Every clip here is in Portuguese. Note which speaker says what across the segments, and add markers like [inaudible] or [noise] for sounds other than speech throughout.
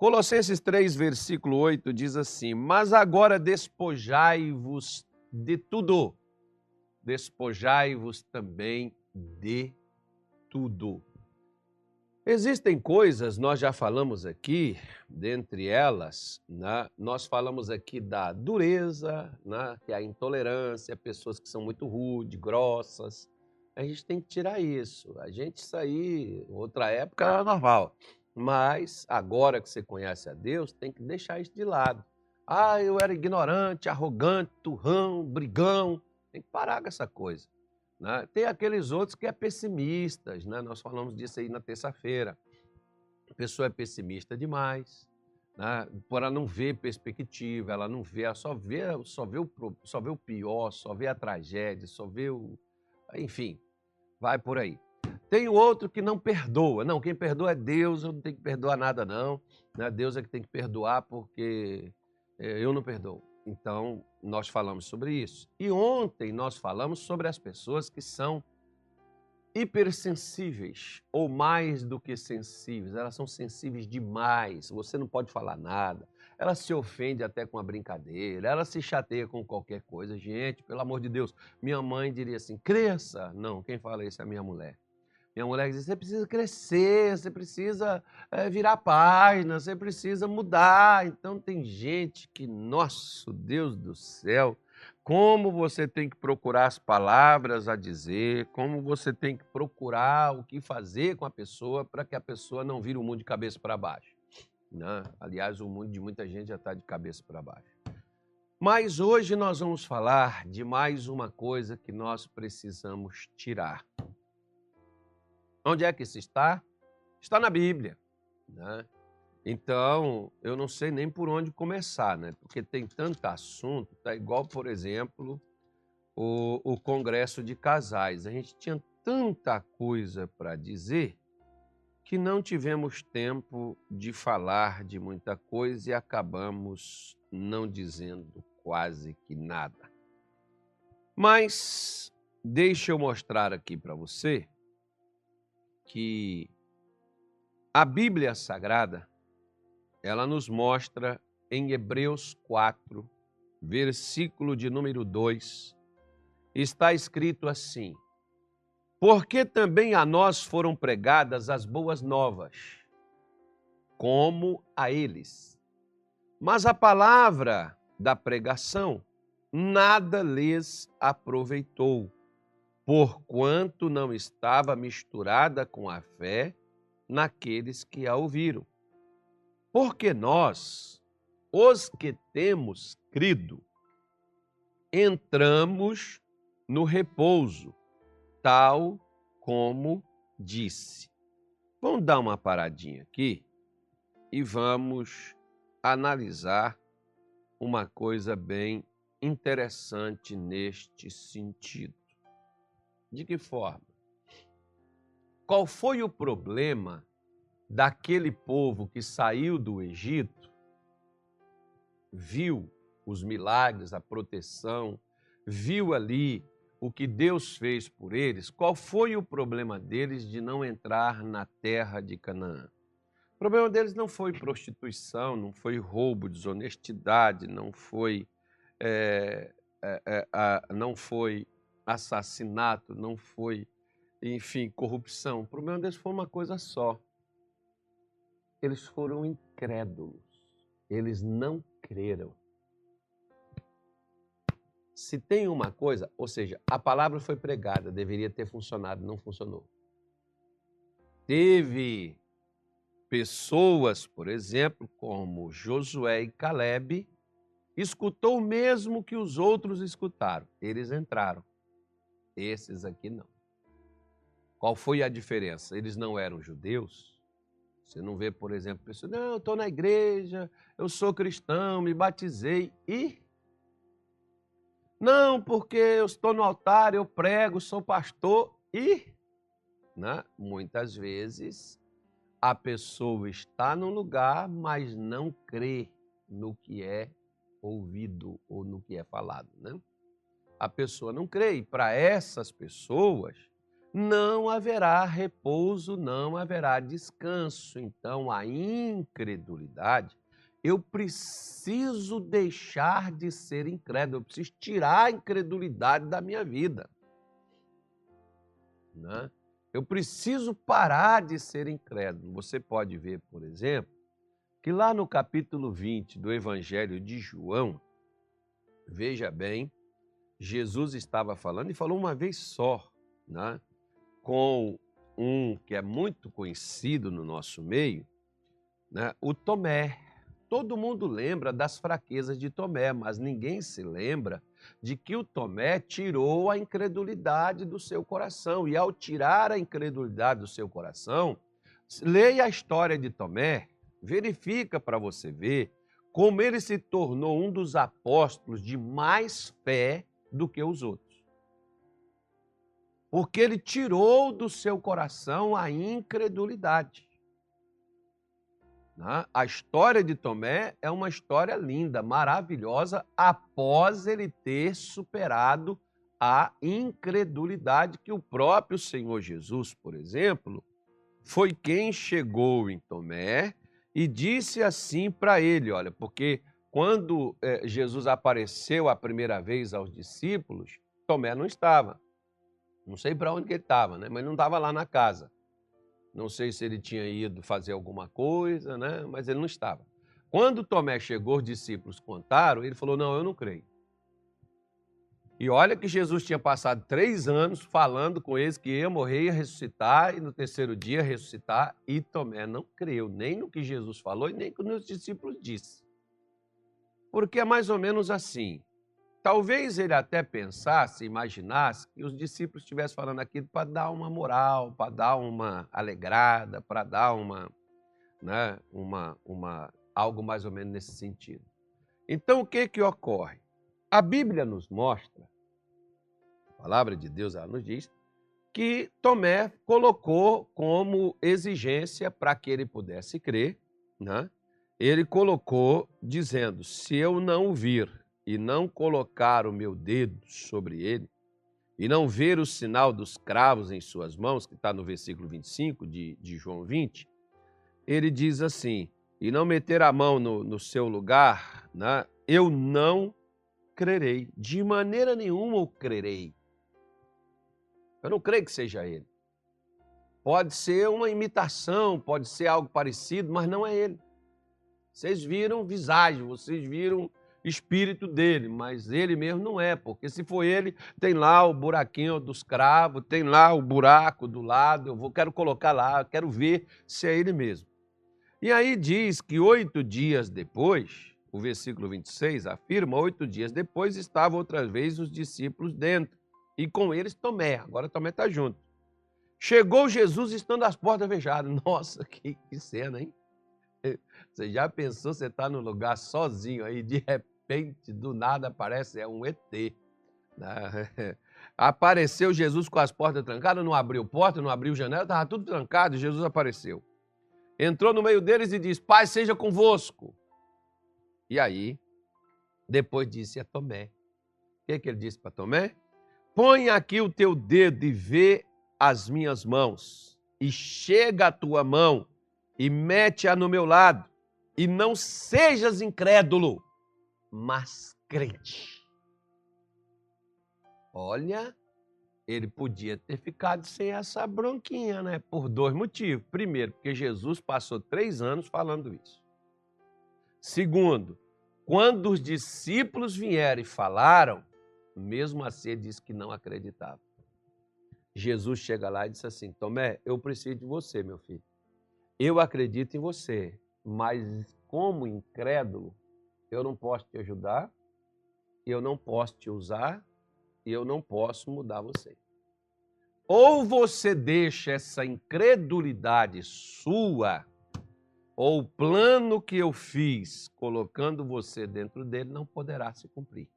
Speaker 1: Colossenses 3, versículo 8 diz assim: Mas agora despojai-vos de tudo, despojai-vos também de tudo. Existem coisas, nós já falamos aqui, dentre elas, né, nós falamos aqui da dureza, né, que é a intolerância, pessoas que são muito rudes, grossas. A gente tem que tirar isso. A gente sair, outra época era normal. Mas agora que você conhece a Deus, tem que deixar isso de lado. Ah, eu era ignorante, arrogante, turrão, brigão. Tem que parar com essa coisa. Né? Tem aqueles outros que é pessimistas, né? nós falamos disso aí na terça-feira. A pessoa é pessimista demais, né? ela não ver perspectiva, ela não vê, ela só vê, só vê, o, só vê o pior, só vê a tragédia, só vê o. Enfim, vai por aí. Tem o outro que não perdoa. Não, quem perdoa é Deus, eu não tenho que perdoar nada, não. Né? Deus é que tem que perdoar porque eh, eu não perdoo. Então, nós falamos sobre isso. E ontem nós falamos sobre as pessoas que são hipersensíveis ou mais do que sensíveis. Elas são sensíveis demais. Você não pode falar nada. Ela se ofende até com a brincadeira, ela se chateia com qualquer coisa. Gente, pelo amor de Deus, minha mãe diria assim: cresça. Não, quem fala isso é a minha mulher. Minha mulher diz: você precisa crescer, você precisa é, virar página, você precisa mudar. Então, tem gente que, nosso Deus do céu, como você tem que procurar as palavras a dizer, como você tem que procurar o que fazer com a pessoa para que a pessoa não vire o mundo de cabeça para baixo. Né? Aliás, o mundo de muita gente já está de cabeça para baixo. Mas hoje nós vamos falar de mais uma coisa que nós precisamos tirar. Onde é que isso está? Está na Bíblia. Né? Então, eu não sei nem por onde começar, né? porque tem tanto assunto, tá igual, por exemplo, o, o Congresso de Casais. A gente tinha tanta coisa para dizer que não tivemos tempo de falar de muita coisa e acabamos não dizendo quase que nada. Mas deixa eu mostrar aqui para você que a Bíblia Sagrada, ela nos mostra em Hebreus 4, versículo de número 2, está escrito assim: Porque também a nós foram pregadas as boas novas, como a eles. Mas a palavra da pregação nada lhes aproveitou porquanto não estava misturada com a fé naqueles que a ouviram. Porque nós, os que temos crido, entramos no repouso, tal como disse. Vamos dar uma paradinha aqui e vamos analisar uma coisa bem interessante neste sentido. De que forma? Qual foi o problema daquele povo que saiu do Egito, viu os milagres, a proteção, viu ali o que Deus fez por eles? Qual foi o problema deles de não entrar na terra de Canaã? O problema deles não foi prostituição, não foi roubo, desonestidade, não foi, é, é, é, não foi assassinato, não foi, enfim, corrupção. O problema deles foi uma coisa só. Eles foram incrédulos. Eles não creram. Se tem uma coisa, ou seja, a palavra foi pregada, deveria ter funcionado, não funcionou. Teve pessoas, por exemplo, como Josué e Caleb, escutou o mesmo que os outros escutaram. Eles entraram. Esses aqui não. Qual foi a diferença? Eles não eram judeus. Você não vê, por exemplo, pessoas, não, eu estou na igreja, eu sou cristão, me batizei e. Não, porque eu estou no altar, eu prego, sou pastor e. Né? Muitas vezes a pessoa está no lugar, mas não crê no que é ouvido ou no que é falado. Né? A pessoa não crê. E para essas pessoas, não haverá repouso, não haverá descanso. Então, a incredulidade, eu preciso deixar de ser incrédulo, eu preciso tirar a incredulidade da minha vida. Né? Eu preciso parar de ser incrédulo. Você pode ver, por exemplo, que lá no capítulo 20 do Evangelho de João, veja bem, Jesus estava falando e falou uma vez só, né? com um que é muito conhecido no nosso meio, né? o Tomé. Todo mundo lembra das fraquezas de Tomé, mas ninguém se lembra de que o Tomé tirou a incredulidade do seu coração. E ao tirar a incredulidade do seu coração, leia a história de Tomé, verifica para você ver como ele se tornou um dos apóstolos de mais fé do que os outros porque ele tirou do seu coração a incredulidade. Né? A história de Tomé é uma história linda, maravilhosa, após ele ter superado a incredulidade que o próprio Senhor Jesus, por exemplo, foi quem chegou em Tomé e disse assim para ele: olha, porque quando eh, Jesus apareceu a primeira vez aos discípulos, Tomé não estava. Não sei para onde ele estava, né? mas não estava lá na casa. Não sei se ele tinha ido fazer alguma coisa, né? mas ele não estava. Quando Tomé chegou, os discípulos contaram, ele falou: Não, eu não creio. E olha que Jesus tinha passado três anos falando com eles que ia morrer, ia ressuscitar, e no terceiro dia ressuscitar, e Tomé não creu nem no que Jesus falou e nem no que os discípulos disse. Porque é mais ou menos assim: Talvez ele até pensasse, imaginasse que os discípulos estivessem falando aquilo para dar uma moral, para dar uma alegrada, para dar uma, né, uma, uma, algo mais ou menos nesse sentido. Então, o que, que ocorre? A Bíblia nos mostra, a palavra de Deus ela nos diz, que Tomé colocou como exigência para que ele pudesse crer, né? Ele colocou dizendo: se eu não vir e não colocar o meu dedo sobre ele, e não ver o sinal dos cravos em suas mãos, que está no versículo 25 de, de João 20, ele diz assim: e não meter a mão no, no seu lugar, né, eu não crerei. De maneira nenhuma eu crerei. Eu não creio que seja ele. Pode ser uma imitação, pode ser algo parecido, mas não é ele. Vocês viram visagem, vocês viram espírito dele, mas ele mesmo não é, porque se for ele, tem lá o buraquinho dos cravos, tem lá o buraco do lado, eu vou, quero colocar lá, quero ver se é ele mesmo. E aí diz que oito dias depois, o versículo 26 afirma, oito dias depois estavam outra vez os discípulos dentro, e com eles Tomé, agora Tomé está junto. Chegou Jesus estando as portas fechadas. [laughs] Nossa, que, que cena, hein? Você já pensou, você está no lugar sozinho aí, de repente, do nada aparece, é um ET. Né? [laughs] Apareceu Jesus com as portas trancadas, não abriu porta, não abriu janela, estava tudo trancado, Jesus apareceu. Entrou no meio deles e disse, Pai, seja convosco. E aí, depois disse a Tomé. O que, que ele disse para Tomé? Põe aqui o teu dedo e vê as minhas mãos, e chega a tua mão e mete-a no meu lado, e não sejas incrédulo, mas crente. Olha, ele podia ter ficado sem essa bronquinha, né? Por dois motivos. Primeiro, porque Jesus passou três anos falando isso. Segundo, quando os discípulos vieram e falaram, mesmo assim ele disse que não acreditava. Jesus chega lá e disse assim: Tomé, eu preciso de você, meu filho. Eu acredito em você, mas como incrédulo, eu não posso te ajudar, eu não posso te usar eu não posso mudar você. Ou você deixa essa incredulidade sua, ou o plano que eu fiz colocando você dentro dele não poderá se cumprir.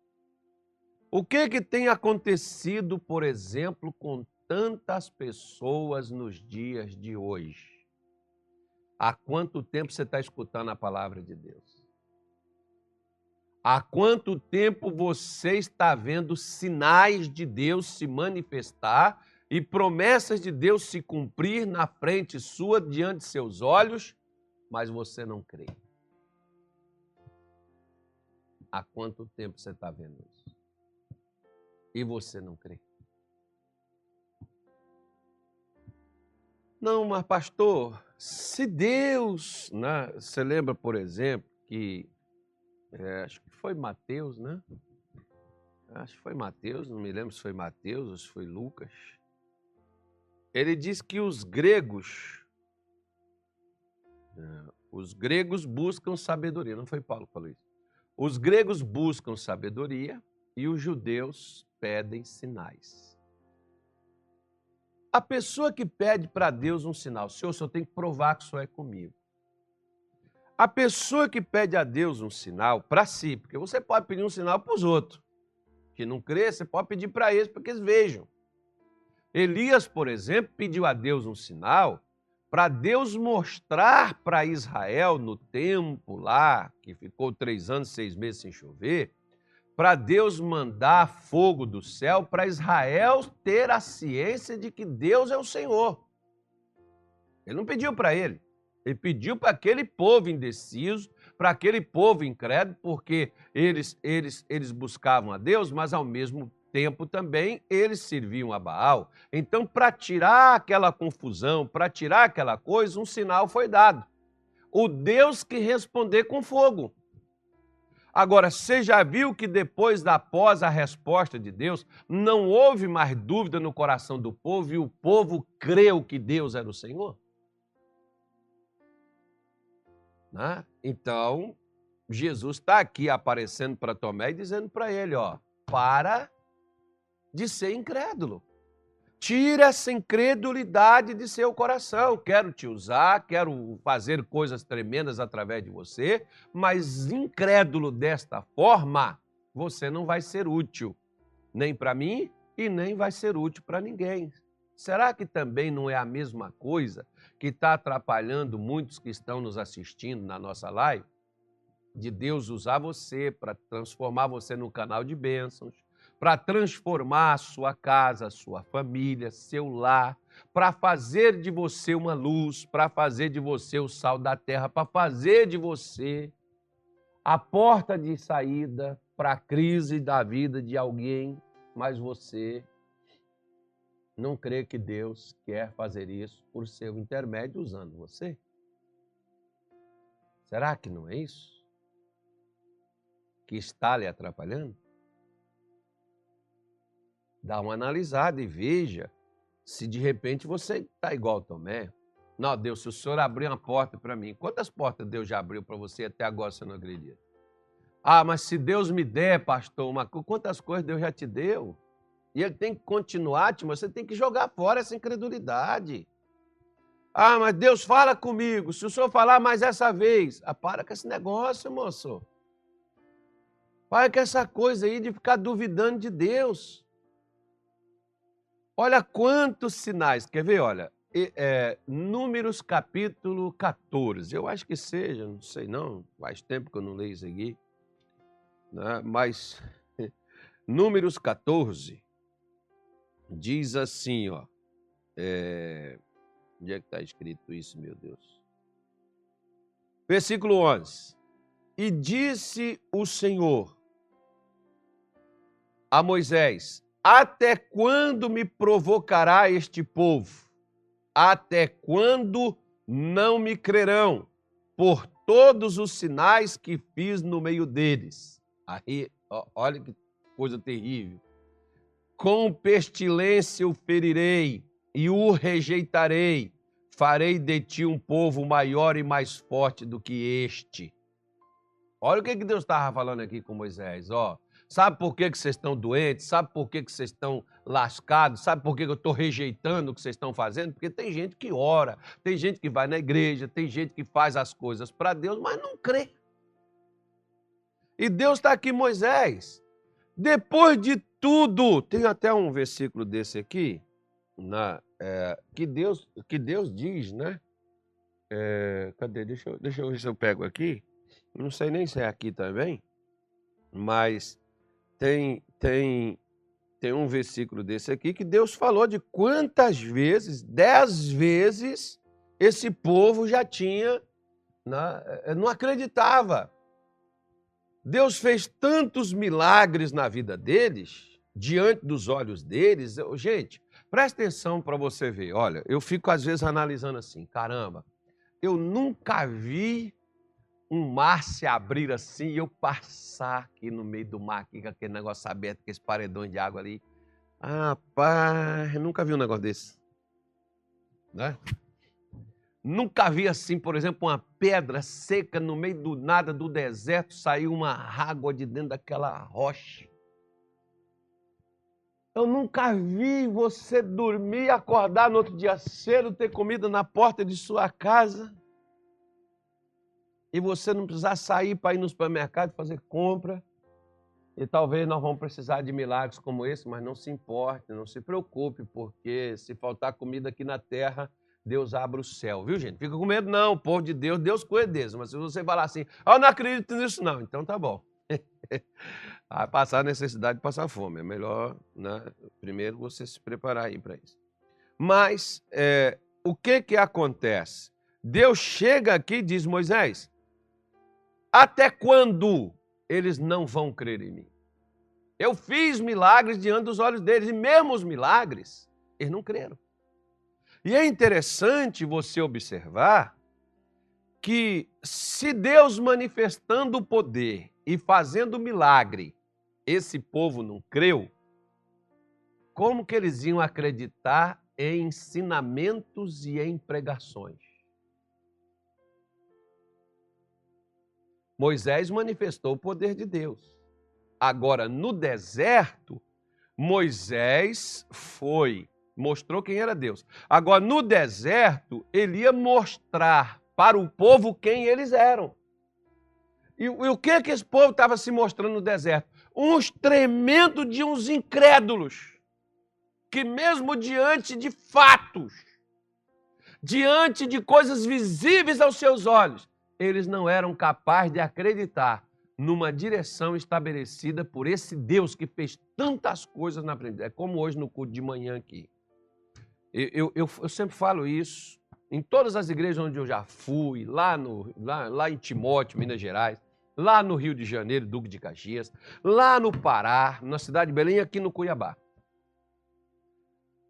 Speaker 1: O que que tem acontecido, por exemplo, com tantas pessoas nos dias de hoje? Há quanto tempo você está escutando a palavra de Deus? Há quanto tempo você está vendo sinais de Deus se manifestar e promessas de Deus se cumprir na frente sua, diante de seus olhos, mas você não crê. Há quanto tempo você está vendo isso? E você não crê? Não, mas pastor, se Deus, né? Você lembra, por exemplo, que é, acho que foi Mateus, né? Acho que foi Mateus, não me lembro se foi Mateus ou se foi Lucas. Ele diz que os gregos, é, os gregos buscam sabedoria. Não foi Paulo que falou isso. Os gregos buscam sabedoria e os judeus pedem sinais. A pessoa que pede para Deus um sinal, Senhor, o senhor tem que provar que o senhor é comigo. A pessoa que pede a Deus um sinal para si, porque você pode pedir um sinal para os outros, que não crê, você pode pedir para eles para que eles vejam. Elias, por exemplo, pediu a Deus um sinal para Deus mostrar para Israel no tempo lá, que ficou três anos, seis meses sem chover, para Deus mandar fogo do céu para Israel ter a ciência de que Deus é o Senhor. Ele não pediu para ele, ele pediu para aquele povo indeciso, para aquele povo incrédulo, porque eles, eles, eles buscavam a Deus, mas ao mesmo tempo também eles serviam a Baal. Então, para tirar aquela confusão, para tirar aquela coisa, um sinal foi dado. O Deus que responder com fogo. Agora, você já viu que depois da após a resposta de Deus, não houve mais dúvida no coração do povo e o povo creu que Deus era o Senhor? Né? Então, Jesus está aqui aparecendo para Tomé e dizendo para ele: ó, para de ser incrédulo. Tira essa incredulidade de seu coração. Quero te usar, quero fazer coisas tremendas através de você, mas incrédulo desta forma, você não vai ser útil, nem para mim e nem vai ser útil para ninguém. Será que também não é a mesma coisa que está atrapalhando muitos que estão nos assistindo na nossa live? De Deus usar você para transformar você num canal de bênçãos, para transformar sua casa, sua família, seu lar, para fazer de você uma luz, para fazer de você o sal da terra, para fazer de você a porta de saída para a crise da vida de alguém, mas você não crê que Deus quer fazer isso por seu intermédio usando você? Será que não é isso? Que está lhe atrapalhando? Dá uma analisada e veja se de repente você está igual Tomé. Não, Deus, se o Senhor abrir uma porta para mim, quantas portas Deus já abriu para você até agora você não acredita? Ah, mas se Deus me der, pastor, uma, quantas coisas Deus já te deu? E Ele tem que continuar, mas você tem que jogar fora essa incredulidade. Ah, mas Deus fala comigo. Se o senhor falar mais essa vez, ah, para com esse negócio, moço. Para com essa coisa aí de ficar duvidando de Deus. Olha quantos sinais. Quer ver? Olha, é, Números capítulo 14. Eu acho que seja, não sei não. Faz tempo que eu não leio isso aqui. Né? Mas [laughs] Números 14 diz assim, ó. É, onde é que está escrito isso, meu Deus? Versículo 11. E disse o Senhor a Moisés: até quando me provocará este povo? Até quando não me crerão por todos os sinais que fiz no meio deles? Aí, olha que coisa terrível. Com pestilência o ferirei e o rejeitarei. Farei de ti um povo maior e mais forte do que este. Olha o que Deus estava falando aqui com Moisés. Ó, Sabe por que, que vocês estão doentes? Sabe por que, que vocês estão lascados? Sabe por que, que eu estou rejeitando o que vocês estão fazendo? Porque tem gente que ora, tem gente que vai na igreja, tem gente que faz as coisas para Deus, mas não crê. E Deus está aqui, Moisés. Depois de tudo, tem até um versículo desse aqui, na, é, que, Deus, que Deus diz, né? É, cadê? Deixa eu, deixa eu ver se eu pego aqui. Não sei nem se é aqui também, mas tem, tem, tem um versículo desse aqui que Deus falou de quantas vezes, dez vezes, esse povo já tinha, né, eh, não acreditava. Deus fez tantos milagres na vida deles, diante dos olhos deles. Gente, presta atenção para você ver. Olha, eu fico às vezes analisando assim: caramba, eu nunca vi um mar se abrir assim e eu passar aqui no meio do mar, aqui, com aquele negócio aberto, com esse paredão de água ali. Ah, eu nunca vi um negócio desse. Né? Nunca vi assim, por exemplo, uma pedra seca no meio do nada do deserto, sair uma água de dentro daquela rocha. Eu nunca vi você dormir, acordar no outro dia cedo, ter comida na porta de sua casa. E você não precisar sair para ir no supermercado fazer compra. E talvez nós vamos precisar de milagres como esse, mas não se importe, não se preocupe, porque se faltar comida aqui na terra, Deus abre o céu, viu, gente? Fica com medo, não. Povo de Deus, Deus cuida deles. Mas se você falar assim, ah, eu não acredito nisso, não, então tá bom. [laughs] Vai passar necessidade de passar fome. É melhor, né? Primeiro você se preparar aí para isso. Mas é, o que que acontece? Deus chega aqui e diz, Moisés, até quando eles não vão crer em mim? Eu fiz milagres diante dos olhos deles, e mesmo os milagres, eles não creram. E é interessante você observar que se Deus manifestando o poder e fazendo milagre, esse povo não creu, como que eles iam acreditar em ensinamentos e em pregações? Moisés manifestou o poder de Deus. Agora, no deserto, Moisés foi mostrou quem era Deus. Agora, no deserto, ele ia mostrar para o povo quem eles eram. E, e o que que esse povo estava se mostrando no deserto? Uns tremendos de uns incrédulos, que mesmo diante de fatos, diante de coisas visíveis aos seus olhos, eles não eram capazes de acreditar numa direção estabelecida por esse Deus que fez tantas coisas na frente. É como hoje no culto de manhã aqui. Eu, eu, eu, sempre falo isso em todas as igrejas onde eu já fui, lá, no, lá, lá em Timóteo, Minas Gerais, lá no Rio de Janeiro, Duque de Caxias, lá no Pará, na cidade de Belém aqui no Cuiabá.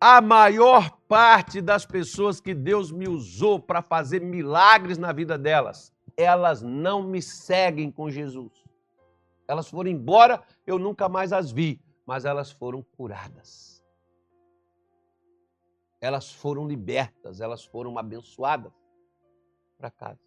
Speaker 1: A maior parte das pessoas que Deus me usou para fazer milagres na vida delas, elas não me seguem com Jesus. Elas foram embora, eu nunca mais as vi, mas elas foram curadas elas foram libertas, elas foram abençoadas para casa.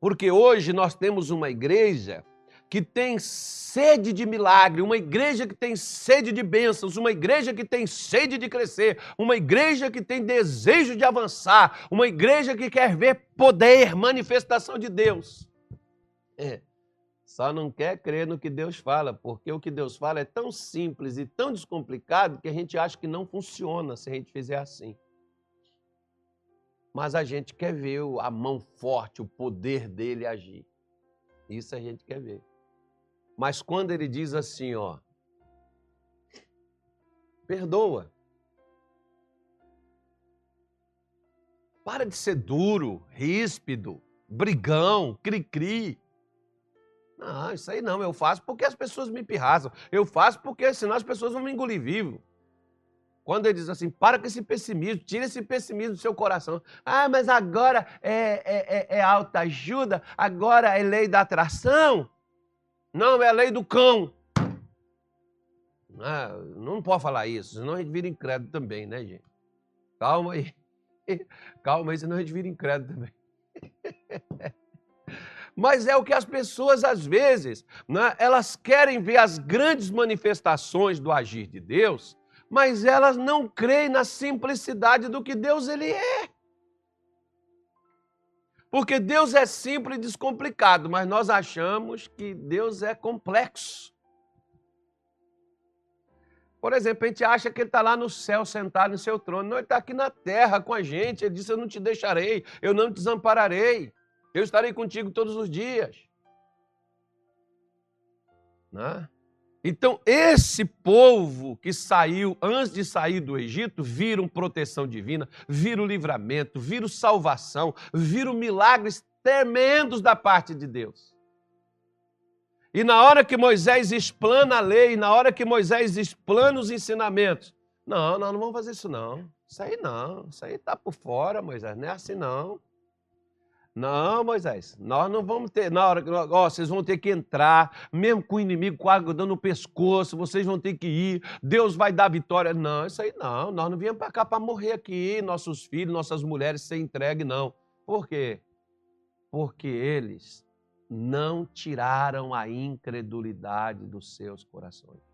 Speaker 1: Porque hoje nós temos uma igreja que tem sede de milagre, uma igreja que tem sede de bênçãos, uma igreja que tem sede de crescer, uma igreja que tem desejo de avançar, uma igreja que quer ver poder, manifestação de Deus. É. Só não quer crer no que Deus fala, porque o que Deus fala é tão simples e tão descomplicado que a gente acha que não funciona se a gente fizer assim. Mas a gente quer ver a mão forte, o poder dele agir. Isso a gente quer ver. Mas quando ele diz assim, ó, perdoa. Para de ser duro, ríspido, brigão, cri-cri. Não, isso aí não, eu faço porque as pessoas me pirraçam. Eu faço porque senão as pessoas vão me engolir vivo. Quando ele diz assim, para com esse pessimismo, tira esse pessimismo do seu coração. Ah, mas agora é, é, é, é alta ajuda, agora é lei da atração. Não, é a lei do cão. Ah, não pode falar isso, senão a gente vira incrédulo também, né, gente? Calma aí. [laughs] Calma aí, senão a gente vira incrédulo também. [laughs] mas é o que as pessoas às vezes, né, elas querem ver as grandes manifestações do agir de Deus, mas elas não creem na simplicidade do que Deus ele é. Porque Deus é simples e descomplicado, mas nós achamos que Deus é complexo. Por exemplo, a gente acha que ele está lá no céu, sentado no seu trono. Não, ele está aqui na terra com a gente. Ele disse: Eu não te deixarei, eu não te desampararei. Eu estarei contigo todos os dias. Né? Então, esse povo que saiu, antes de sair do Egito, viram proteção divina, viram livramento, viram salvação, viram milagres tremendos da parte de Deus. E na hora que Moisés explana a lei, na hora que Moisés explana os ensinamentos, não, nós não vamos fazer isso não. Isso aí não, isso aí está por fora, Moisés, não é assim não. Não, Moisés, nós não vamos ter, na hora que, vocês vão ter que entrar, mesmo com o inimigo quase dando o pescoço, vocês vão ter que ir, Deus vai dar vitória. Não, isso aí não, nós não viemos para cá para morrer aqui, nossos filhos, nossas mulheres ser entregue, não. Por quê? Porque eles não tiraram a incredulidade dos seus corações.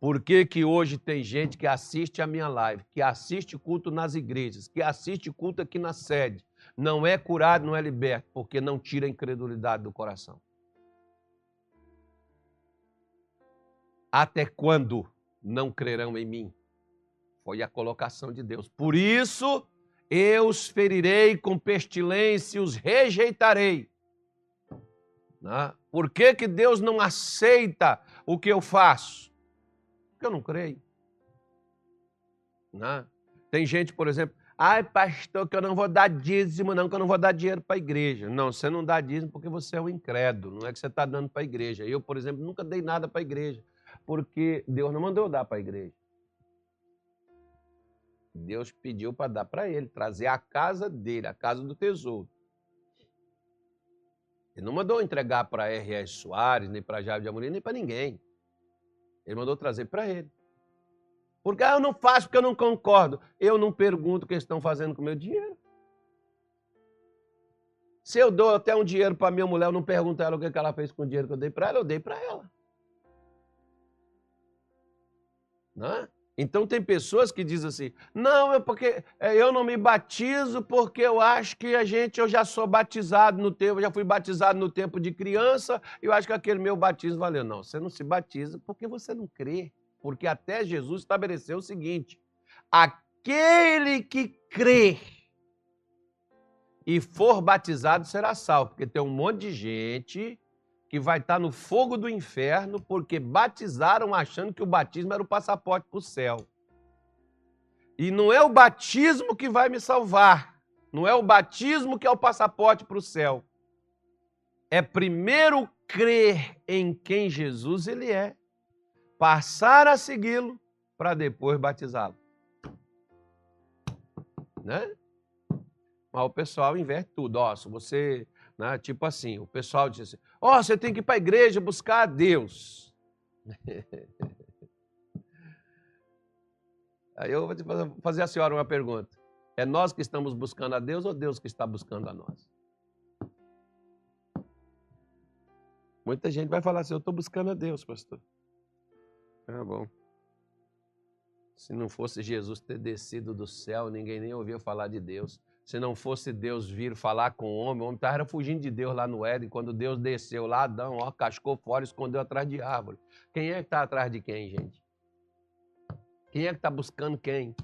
Speaker 1: Por que, que hoje tem gente que assiste a minha live, que assiste culto nas igrejas, que assiste culto aqui na sede, não é curado, não é liberto, porque não tira a incredulidade do coração? Até quando não crerão em mim? Foi a colocação de Deus. Por isso eu os ferirei com pestilência, os rejeitarei. Né? Por que, que Deus não aceita o que eu faço? Porque eu não creio. Né? Tem gente, por exemplo, ai pastor, que eu não vou dar dízimo, não, que eu não vou dar dinheiro para a igreja. Não, você não dá dízimo porque você é um incrédulo, não é que você está dando para a igreja. Eu, por exemplo, nunca dei nada para a igreja, porque Deus não mandou eu dar para a igreja. Deus pediu para dar para ele, trazer a casa dele, a casa do tesouro. Ele não mandou entregar para R.S. Soares, nem para Jair de Amorim, nem para ninguém. Ele mandou trazer para ele. Porque ah, eu não faço porque eu não concordo. Eu não pergunto o que eles estão fazendo com o meu dinheiro. Se eu dou até um dinheiro para minha mulher, eu não pergunto a ela o que ela fez com o dinheiro que eu dei para ela, eu dei para ela. Não é? Então tem pessoas que dizem assim: não, é porque é, eu não me batizo porque eu acho que a gente, eu já sou batizado no tempo, já fui batizado no tempo de criança, eu acho que aquele meu batismo valeu. Não, você não se batiza porque você não crê. Porque até Jesus estabeleceu o seguinte: aquele que crê e for batizado será salvo. Porque tem um monte de gente que vai estar no fogo do inferno porque batizaram achando que o batismo era o passaporte para o céu. E não é o batismo que vai me salvar. Não é o batismo que é o passaporte para o céu. É primeiro crer em quem Jesus ele é, passar a segui-lo para depois batizá-lo. Né? Mas o pessoal inverte tudo. Ó, se você né? Tipo assim, o pessoal diz assim: Ó, oh, você tem que ir para a igreja buscar a Deus. [laughs] Aí eu vou fazer a senhora uma pergunta: É nós que estamos buscando a Deus ou Deus que está buscando a nós? Muita gente vai falar assim: Eu estou buscando a Deus, pastor. Ah, bom. Se não fosse Jesus ter descido do céu, ninguém nem ouvia falar de Deus. Se não fosse Deus vir falar com o homem, o homem estava fugindo de Deus lá no Éden. Quando Deus desceu lá, Adão, ó, cascou fora e escondeu atrás de árvore. Quem é que está atrás de quem, gente? Quem é que está buscando quem?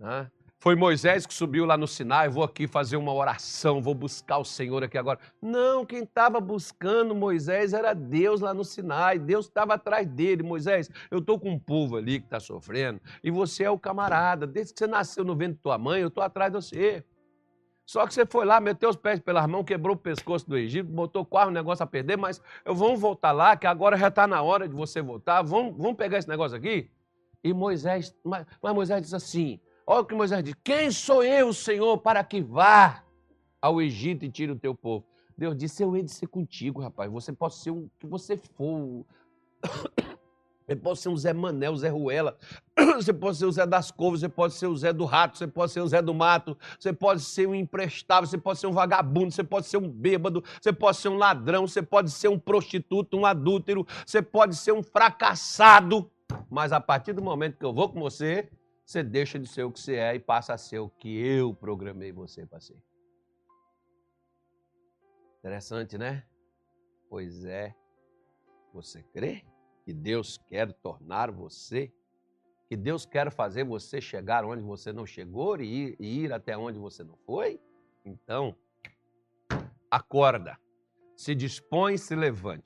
Speaker 1: Hã? Foi Moisés que subiu lá no Sinai, vou aqui fazer uma oração, vou buscar o Senhor aqui agora. Não, quem estava buscando Moisés era Deus lá no Sinai, Deus estava atrás dele. Moisés, eu estou com um povo ali que está sofrendo, e você é o camarada, desde que você nasceu no ventre de tua mãe, eu estou atrás de você. Só que você foi lá, meteu os pés pelas mãos, quebrou o pescoço do Egito, botou quase o negócio a perder, mas eu vamos voltar lá, que agora já está na hora de você voltar, vamos, vamos pegar esse negócio aqui? E Moisés, mas, mas Moisés diz assim, Olha o que Moisés diz: Quem sou eu, Senhor, para que vá ao Egito e tire o teu povo? Deus disse: Eu hei de ser contigo, rapaz. Você pode ser o que você for. Você pode ser um Zé Manel, Zé Ruela, você pode ser o Zé das Covas, você pode ser o Zé do Rato, você pode ser o Zé do Mato, você pode ser um imprestável, você pode ser um vagabundo, você pode ser um bêbado, você pode ser um ladrão, você pode ser um prostituto, um adúltero, você pode ser um fracassado. Mas a partir do momento que eu vou com você, você deixa de ser o que você é e passa a ser o que eu programei você para ser. Interessante, né? Pois é. Você crê que Deus quer tornar você, que Deus quer fazer você chegar onde você não chegou e ir, e ir até onde você não foi? Então, acorda, se dispõe, se levante.